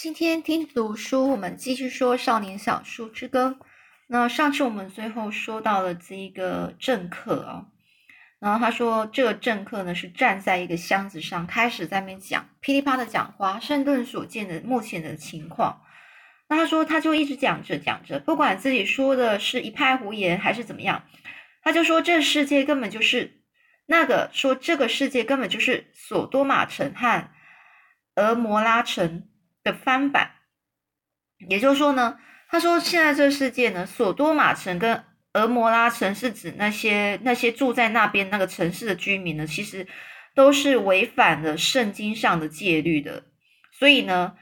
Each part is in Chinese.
今天听读书，我们继续说《少年小树之歌》。那上次我们最后说到了这一个政客啊，然后他说这个政客呢是站在一个箱子上，开始在那边讲噼里啪的讲华盛顿所见的目前的情况。那他说他就一直讲着讲着，不管自己说的是一派胡言还是怎么样，他就说这世界根本就是那个说这个世界根本就是索多玛城和俄摩拉城。翻版，也就是说呢，他说现在这个世界呢，索多玛城跟俄摩拉城是指那些那些住在那边那个城市的居民呢，其实都是违反了圣经上的戒律的。所以呢，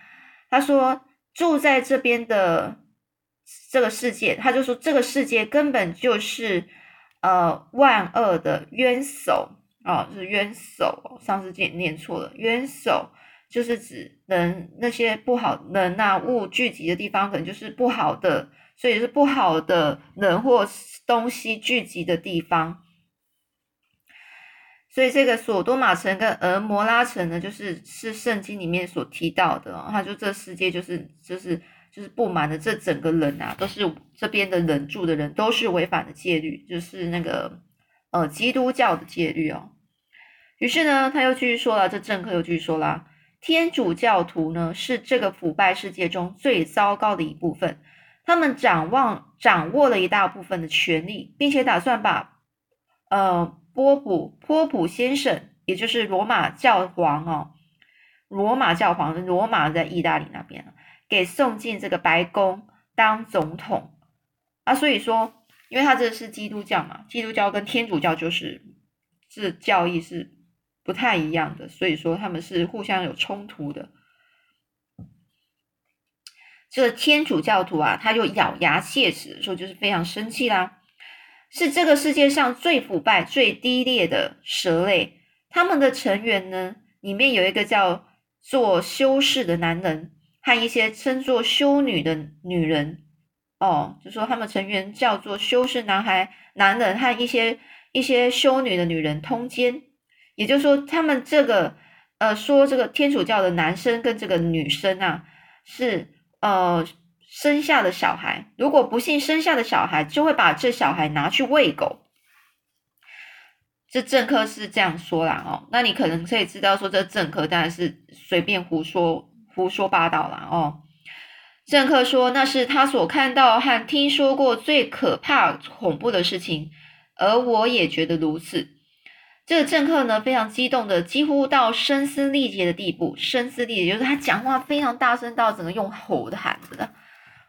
他说住在这边的这个世界，他就说这个世界根本就是呃万恶的冤首啊，是冤首。上次念念错了，冤首。就是指人那些不好人呐物聚集的地方，可能就是不好的，所以是不好的人或东西聚集的地方。所以这个索多玛城跟俄摩拉城呢，就是是圣经里面所提到的，他就这世界就是就是就是不满的这整个人啊，都是这边的人住的人都是违反的戒律，就是那个呃基督教的戒律哦。于是呢，他又继续说了，这政客又继续说了。天主教徒呢，是这个腐败世界中最糟糕的一部分。他们掌握掌握了一大部分的权力，并且打算把呃波普波普先生，也就是罗马教皇哦，罗马教皇，罗马在意大利那边给送进这个白宫当总统啊。所以说，因为他这是基督教嘛，基督教跟天主教就是这教义是。不太一样的，所以说他们是互相有冲突的。这个天主教徒啊，他就咬牙切齿说，就是非常生气啦，是这个世界上最腐败、最低劣的蛇类。他们的成员呢，里面有一个叫做修士的男人，和一些称作修女的女人。哦，就说他们成员叫做修士男孩、男人和一些一些修女的女人通奸。也就是说，他们这个呃，说这个天主教的男生跟这个女生啊，是呃生下的小孩，如果不幸生下的小孩，就会把这小孩拿去喂狗。这政客是这样说啦哦，那你可能可以知道说，这政客当然是随便胡说胡说八道啦哦。政客说那是他所看到和听说过最可怕恐怖的事情，而我也觉得如此。这个政客呢，非常激动的，几乎到声嘶力竭的地步。声嘶力竭就是他讲话非常大声，到整个用吼的喊着的。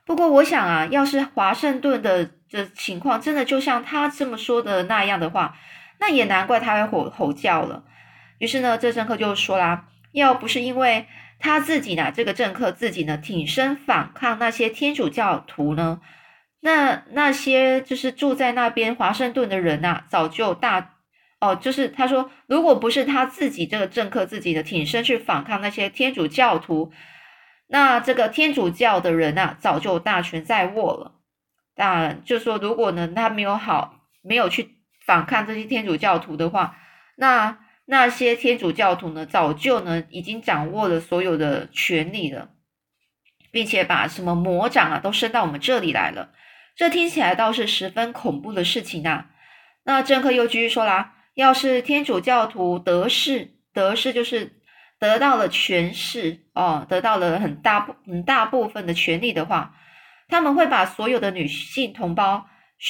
不过，我想啊，要是华盛顿的的情况真的就像他这么说的那样的话，那也难怪他会吼吼叫了。于是呢，这政客就说啦：“要不是因为他自己呢，这个政客自己呢挺身反抗那些天主教徒呢，那那些就是住在那边华盛顿的人呐，早就大。”哦，就是他说，如果不是他自己这个政客自己的挺身去反抗那些天主教徒，那这个天主教的人啊，早就大权在握了。当然，就说如果呢，他没有好，没有去反抗这些天主教徒的话，那那些天主教徒呢，早就呢已经掌握了所有的权利了，并且把什么魔掌啊都伸到我们这里来了。这听起来倒是十分恐怖的事情啊。那政客又继续说啦。要是天主教徒得势，得势就是得到了权势哦，得到了很大部很大部分的权利的话，他们会把所有的女性同胞、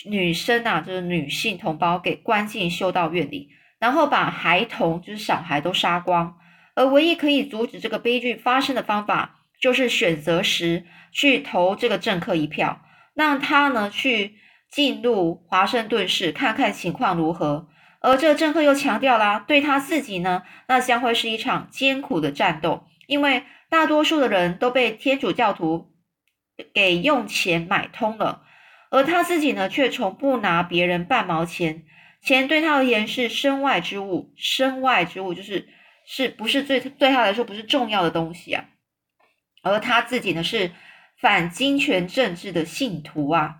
女生啊，就是女性同胞给关进修道院里，然后把孩童，就是小孩都杀光。而唯一可以阻止这个悲剧发生的方法，就是选择时去投这个政客一票，让他呢去进入华盛顿市看看情况如何。而这政客又强调啦，对他自己呢，那将会是一场艰苦的战斗，因为大多数的人都被天主教徒给用钱买通了，而他自己呢，却从不拿别人半毛钱，钱对他而言是身外之物，身外之物就是是不是最对他来说不是重要的东西啊？而他自己呢，是反金权政治的信徒啊，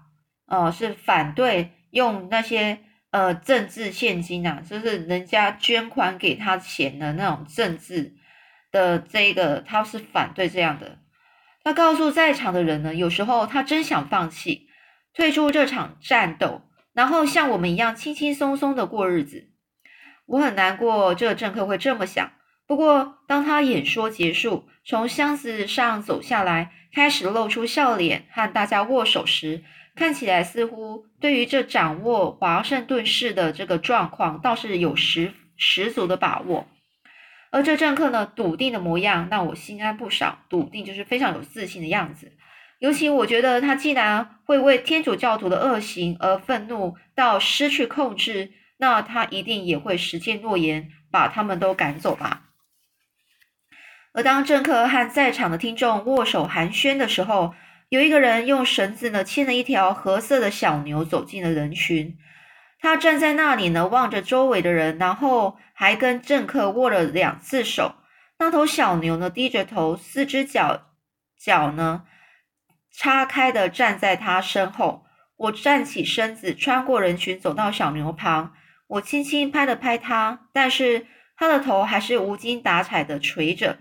哦，是反对用那些。呃，政治现金啊，就是人家捐款给他钱的那种政治的这个，他是反对这样的。他告诉在场的人呢，有时候他真想放弃，退出这场战斗，然后像我们一样轻轻松松的过日子。我很难过，这个政客会这么想。不过，当他演说结束，从箱子上走下来，开始露出笑脸，和大家握手时，看起来似乎对于这掌握华盛顿市的这个状况，倒是有十十足的把握。而这政客呢，笃定的模样让我心安不少。笃定就是非常有自信的样子。尤其我觉得他既然会为天主教徒的恶行而愤怒到失去控制，那他一定也会实践诺言，把他们都赶走吧。而当政客和在场的听众握手寒暄的时候，有一个人用绳子呢牵了一条褐色的小牛走进了人群。他站在那里呢，望着周围的人，然后还跟政客握了两次手。那头小牛呢低着头，四只脚脚呢叉开的站在他身后。我站起身子，穿过人群，走到小牛旁，我轻轻拍了拍它，但是它的头还是无精打采的垂着。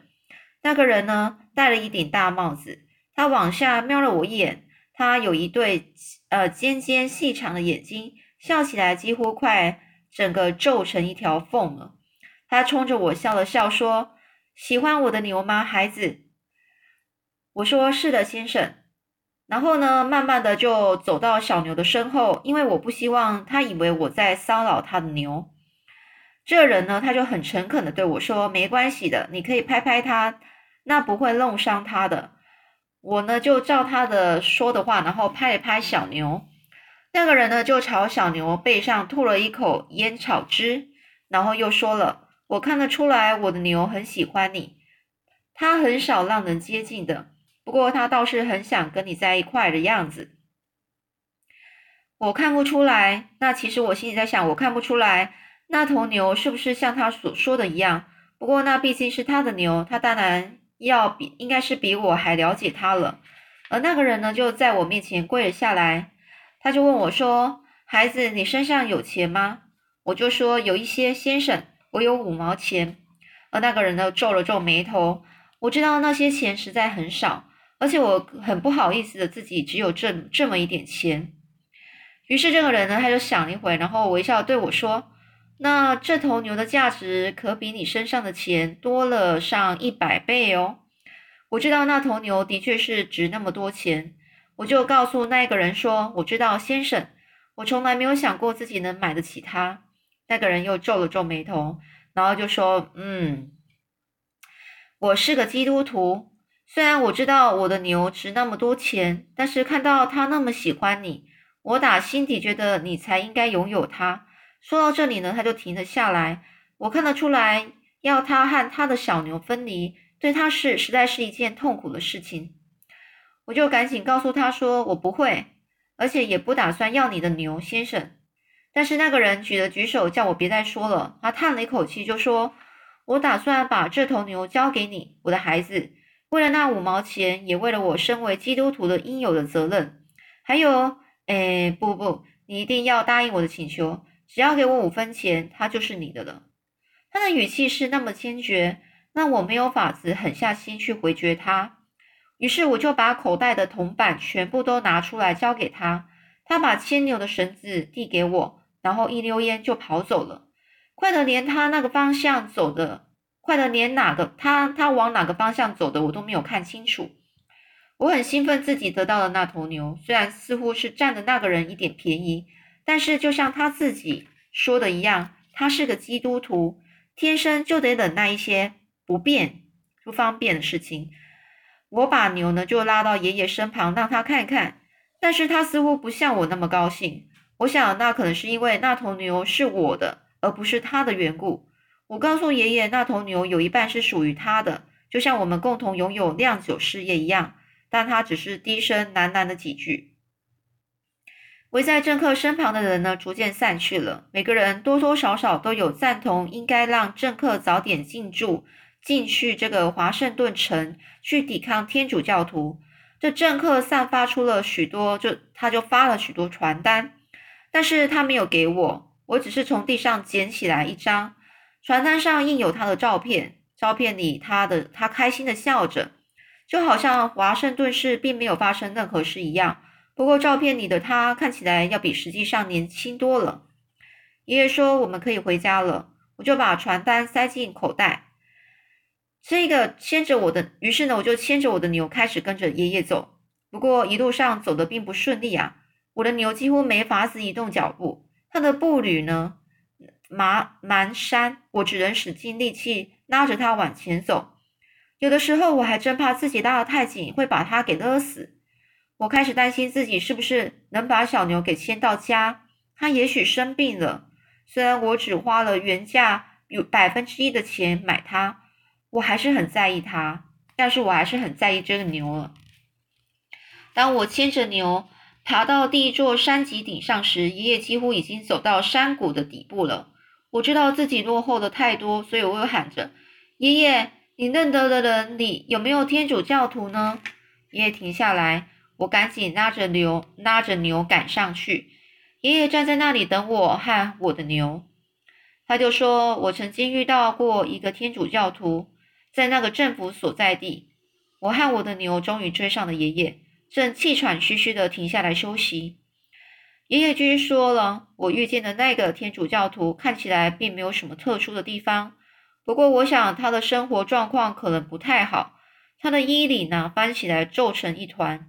那个人呢，戴了一顶大帽子。他往下瞄了我一眼，他有一对呃尖尖细长的眼睛，笑起来几乎快整个皱成一条缝了。他冲着我笑了笑，说：“喜欢我的牛吗，孩子？”我说：“是的，先生。”然后呢，慢慢的就走到小牛的身后，因为我不希望他以为我在骚扰他的牛。这人呢，他就很诚恳的对我说：“没关系的，你可以拍拍他。”那不会弄伤他的。我呢就照他的说的话，然后拍了拍小牛。那个人呢就朝小牛背上吐了一口烟草汁，然后又说了：“我看得出来，我的牛很喜欢你。他很少让人接近的，不过他倒是很想跟你在一块的样子。”我看不出来。那其实我心里在想，我看不出来那头牛是不是像他所说的一样。不过那毕竟是他的牛，他当然。要比应该是比我还了解他了，而那个人呢，就在我面前跪了下来，他就问我说：“孩子，你身上有钱吗？”我就说：“有一些，先生，我有五毛钱。”而那个人呢，皱了皱眉头。我知道那些钱实在很少，而且我很不好意思的自己只有这这么一点钱。于是这个人呢，他就想了一会，然后微笑对我说。那这头牛的价值可比你身上的钱多了上一百倍哦！我知道那头牛的确是值那么多钱，我就告诉那个人说：“我知道，先生，我从来没有想过自己能买得起它。”那个人又皱了皱眉头，然后就说：“嗯，我是个基督徒，虽然我知道我的牛值那么多钱，但是看到他那么喜欢你，我打心底觉得你才应该拥有它。”说到这里呢，他就停了下来。我看得出来，要他和他的小牛分离，对他是实在是一件痛苦的事情。我就赶紧告诉他说：“我不会，而且也不打算要你的牛，先生。”但是那个人举了举手，叫我别再说了。他叹了一口气，就说：“我打算把这头牛交给你，我的孩子。为了那五毛钱，也为了我身为基督徒的应有的责任。还有，哎，不不，你一定要答应我的请求。”只要给我五分钱，他就是你的了。他的语气是那么坚决，那我没有法子狠下心去回绝他。于是我就把口袋的铜板全部都拿出来交给他。他把牵牛的绳子递给我，然后一溜烟就跑走了，快得连他那个方向走的，快得连哪个他他往哪个方向走的我都没有看清楚。我很兴奋自己得到了那头牛，虽然似乎是占了那个人一点便宜。但是，就像他自己说的一样，他是个基督徒，天生就得忍耐一些不便、不方便的事情。我把牛呢就拉到爷爷身旁，让他看看。但是他似乎不像我那么高兴。我想，那可能是因为那头牛是我的，而不是他的缘故。我告诉爷爷，那头牛有一半是属于他的，就像我们共同拥有酿酒事业一样。但他只是低声喃喃的几句。围在政客身旁的人呢，逐渐散去了。每个人多多少少都有赞同，应该让政客早点进驻进去这个华盛顿城，去抵抗天主教徒。这政客散发出了许多，就他就发了许多传单，但是他没有给我，我只是从地上捡起来一张传单，上印有他的照片，照片里他的他开心的笑着，就好像华盛顿市并没有发生任何事一样。不过照片里的他看起来要比实际上年轻多了。爷爷说我们可以回家了，我就把传单塞进口袋。这个牵着我的，于是呢，我就牵着我的牛开始跟着爷爷走。不过一路上走的并不顺利啊，我的牛几乎没法子移动脚步，它的步履呢，麻蹒跚，我只能使尽力气拉着它往前走。有的时候我还真怕自己拉得太紧会把它给勒死。我开始担心自己是不是能把小牛给牵到家，它也许生病了。虽然我只花了原价有百分之一的钱买它。我还是很在意它，但是我还是很在意这个牛了。当我牵着牛爬到第一座山脊顶上时，爷爷几乎已经走到山谷的底部了。我知道自己落后的太多，所以我又喊着：“爷爷，你认得的人里有没有天主教徒呢？”爷爷停下来，我赶紧拉着牛，拉着牛赶上去。爷爷站在那里等我和我的牛。他就说：“我曾经遇到过一个天主教徒。”在那个政府所在地，我和我的牛终于追上了爷爷，正气喘吁吁地停下来休息。爷爷继续说了：“我遇见的那个天主教徒看起来并没有什么特殊的地方，不过我想他的生活状况可能不太好。他的衣领呢翻起来皱成一团，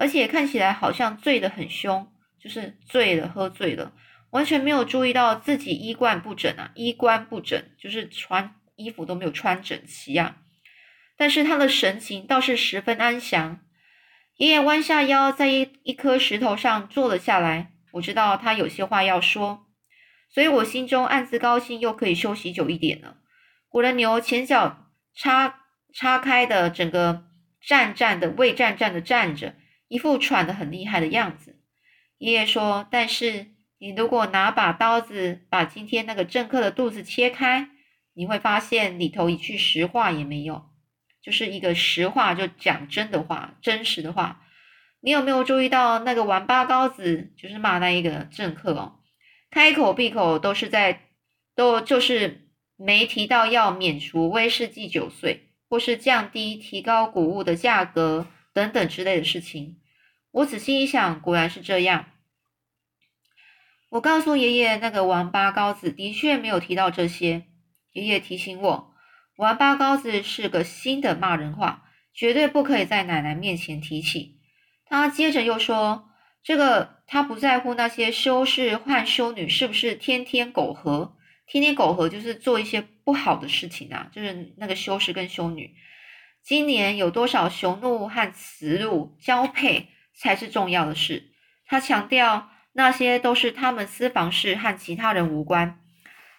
而且看起来好像醉得很凶，就是醉了，喝醉了，完全没有注意到自己衣冠不整啊，衣冠不整就是穿。”衣服都没有穿整齐呀，但是他的神情倒是十分安详。爷爷弯下腰，在一一颗石头上坐了下来。我知道他有些话要说，所以我心中暗自高兴，又可以休息久一点了。我的牛前脚叉叉开的，整个站站的，未站站的站着，一副喘得很厉害的样子。爷爷说：“但是你如果拿把刀子，把今天那个政客的肚子切开。”你会发现里头一句实话也没有，就是一个实话，就讲真的话，真实的话。你有没有注意到那个王八羔子，就是骂那一个政客哦，开口闭口都是在，都就是没提到要免除威士忌酒税，或是降低、提高谷物的价格等等之类的事情。我仔细一想，果然是这样。我告诉爷爷，那个王八羔子的确没有提到这些。爷爷提醒我，王八羔子是个新的骂人话，绝对不可以在奶奶面前提起。他接着又说：“这个他不在乎那些修士和修女是不是天天苟合，天天苟合就是做一些不好的事情啊，就是那个修士跟修女。今年有多少雄鹿和雌鹿交配才是重要的事。他强调，那些都是他们私房事，和其他人无关。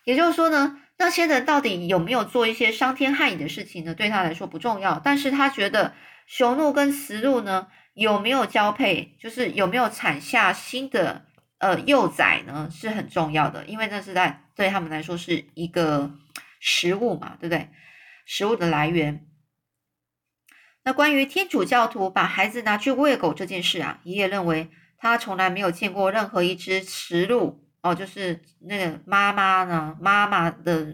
也就是说呢。”那些人到底有没有做一些伤天害理的事情呢？对他来说不重要，但是他觉得雄鹿跟雌鹿呢有没有交配，就是有没有产下新的呃幼崽呢是很重要的，因为那是在对他们来说是一个食物嘛，对不对？食物的来源。那关于天主教徒把孩子拿去喂狗这件事啊，爷爷认为他从来没有见过任何一只雌鹿。哦，就是那个妈妈呢，妈妈的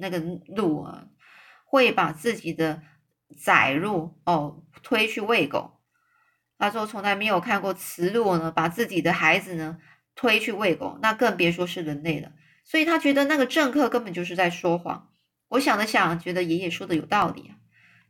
那个鹿啊，会把自己的崽鹿哦推去喂狗。他说从来没有看过雌鹿呢把自己的孩子呢推去喂狗，那更别说是人类了。所以他觉得那个政客根本就是在说谎。我想了想，觉得爷爷说的有道理啊。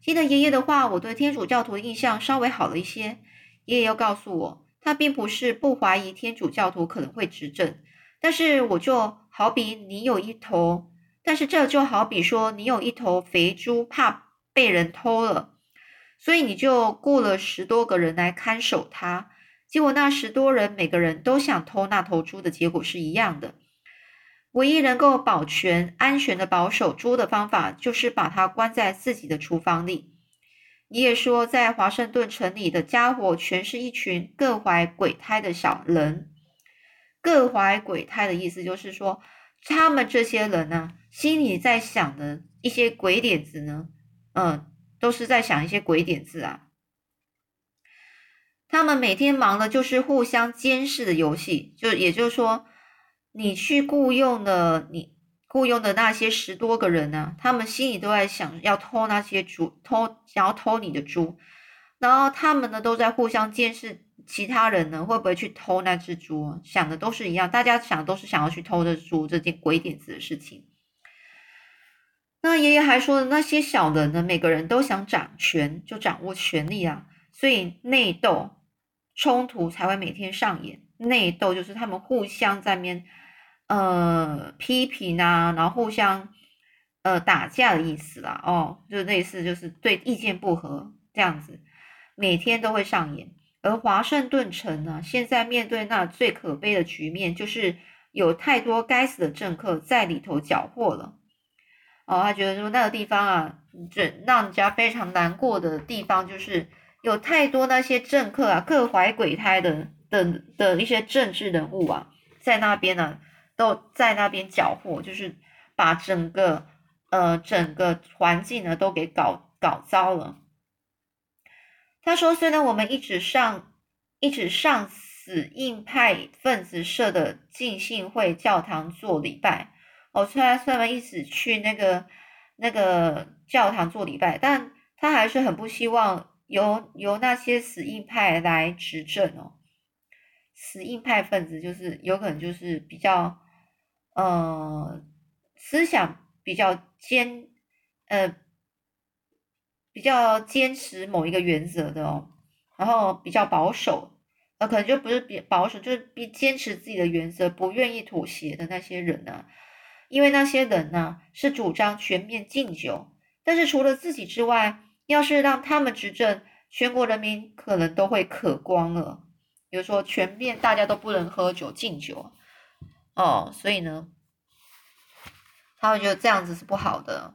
听了爷爷的话，我对天主教徒的印象稍微好了一些。爷爷又告诉我，他并不是不怀疑天主教徒可能会执政。但是我就好比你有一头，但是这就好比说你有一头肥猪，怕被人偷了，所以你就雇了十多个人来看守它。结果那十多人每个人都想偷那头猪的结果是一样的。唯一能够保全、安全的保守猪的方法，就是把它关在自己的厨房里。你也说，在华盛顿城里的家伙，全是一群各怀鬼胎的小人。各怀鬼胎的意思就是说，他们这些人呢，心里在想的一些鬼点子呢，嗯，都是在想一些鬼点子啊。他们每天忙的就是互相监视的游戏，就也就是说，你去雇佣了你雇佣的那些十多个人呢，他们心里都在想要偷那些猪，偷想要偷你的猪，然后他们呢都在互相监视其他人呢会不会去偷那只猪，想的都是一样，大家想都是想要去偷这猪这件鬼点子的事情。那爷爷还说的，那些小人呢，每个人都想掌权，就掌握权力啊，所以内斗冲突才会每天上演。内斗就是他们互相在面。呃，批评啊，然后互相呃打架的意思啦，哦，就类似就是对意见不合这样子，每天都会上演。而华盛顿城呢，现在面对那最可悲的局面，就是有太多该死的政客在里头搅和了。哦，他觉得说那个地方啊，这让人家非常难过的地方，就是有太多那些政客啊，各怀鬼胎的的的一些政治人物啊，在那边呢。都在那边搅和，就是把整个呃整个环境呢都给搞搞糟了。他说：“虽然我们一直上一直上死硬派分子设的浸信会教堂做礼拜，哦，虽然虽然一直去那个那个教堂做礼拜，但他还是很不希望由由那些死硬派来执政哦。死硬派分子就是有可能就是比较。”呃，思想比较坚，呃，比较坚持某一个原则的哦，然后比较保守，呃，可能就不是比保守，就是比坚持自己的原则，不愿意妥协的那些人呢？因为那些人呢是主张全面禁酒，但是除了自己之外，要是让他们执政，全国人民可能都会渴光了。比如说，全面大家都不能喝酒，禁酒。哦，所以呢，他会觉得这样子是不好的。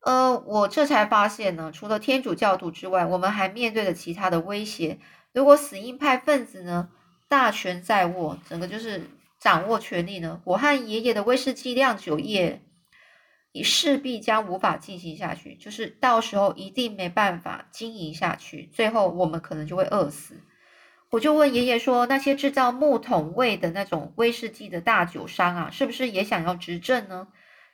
呃，我这才发现呢，除了天主教徒之外，我们还面对着其他的威胁。如果死硬派分子呢大权在握，整个就是掌握权力呢，我和爷爷的威士忌酿酒业，你势必将无法进行下去，就是到时候一定没办法经营下去，最后我们可能就会饿死。我就问爷爷说：“那些制造木桶味的那种威士忌的大酒商啊，是不是也想要执政呢？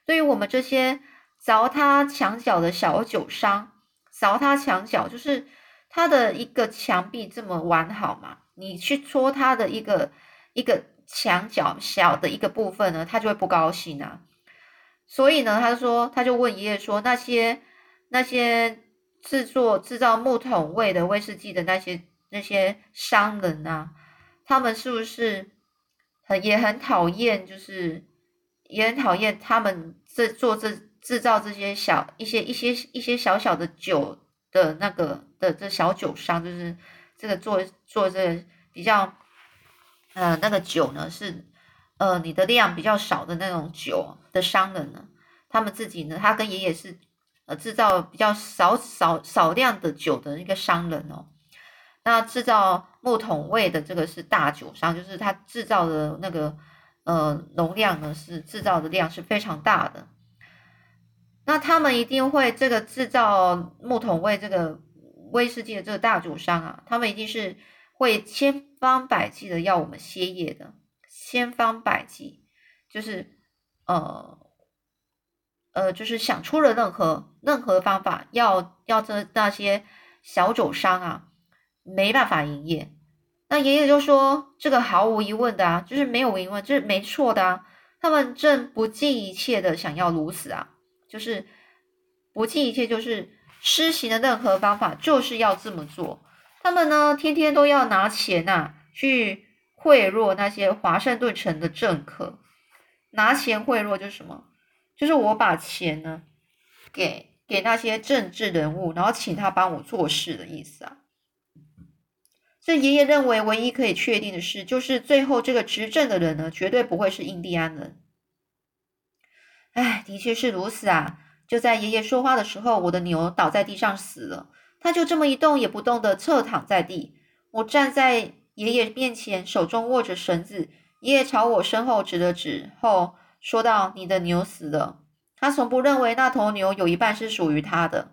对于我们这些凿他墙角的小酒商，凿他墙角就是他的一个墙壁这么完好嘛？你去戳他的一个一个墙角小的一个部分呢，他就会不高兴啊。所以呢，他说他就问爷爷说：那些那些制作制造木桶味的威士忌的那些。”那些商人啊，他们是不是很也很讨厌？就是也很讨厌他们这做这制造这些小一些一些一些小小的酒的那个的这小酒商，就是这个做做这比较呃那个酒呢是呃你的量比较少的那种酒的商人呢，他们自己呢，他跟爷爷是呃制造比较少少少量的酒的一个商人哦。那制造木桶味的这个是大酒商，就是他制造的那个呃容量呢是制造的量是非常大的。那他们一定会这个制造木桶味这个威士忌的这个大酒商啊，他们一定是会千方百计的要我们歇业的，千方百计就是呃呃就是想出了任何任何方法要要这那些小酒商啊。没办法营业，那爷爷就说：“这个毫无疑问的啊，就是没有疑问，这是没错的啊。他们正不计一切的想要如此啊，就是不计一切，就是施行的任何方法，就是要这么做。他们呢，天天都要拿钱呐，去贿赂那些华盛顿城的政客。拿钱贿赂就是什么？就是我把钱呢，给给那些政治人物，然后请他帮我做事的意思啊。”所以爷爷认为，唯一可以确定的事，就是最后这个执政的人呢，绝对不会是印第安人。哎，的确是如此啊！就在爷爷说话的时候，我的牛倒在地上死了，他就这么一动也不动的侧躺在地。我站在爷爷面前，手中握着绳子。爷爷朝我身后指了指，后说道：“你的牛死了。”他从不认为那头牛有一半是属于他的。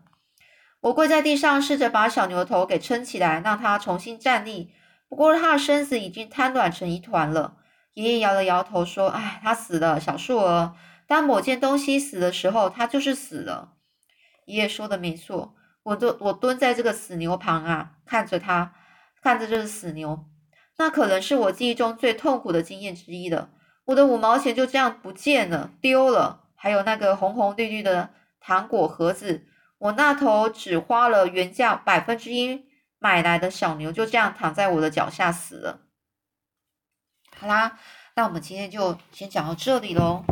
我跪在地上，试着把小牛头给撑起来，让它重新站立。不过，它的身子已经瘫软成一团了。爷爷摇了摇头，说：“哎，它死了，小树儿。当某件东西死的时候，它就是死了。爷爷说的没错，我都我蹲在这个死牛旁啊，看着它，看着这个死牛，那可能是我记忆中最痛苦的经验之一了。我的五毛钱就这样不见了，丢了，还有那个红红绿绿的糖果盒子，我那头只花了原价百分之一买来的小牛，就这样躺在我的脚下死了。好啦，那我们今天就先讲到这里喽。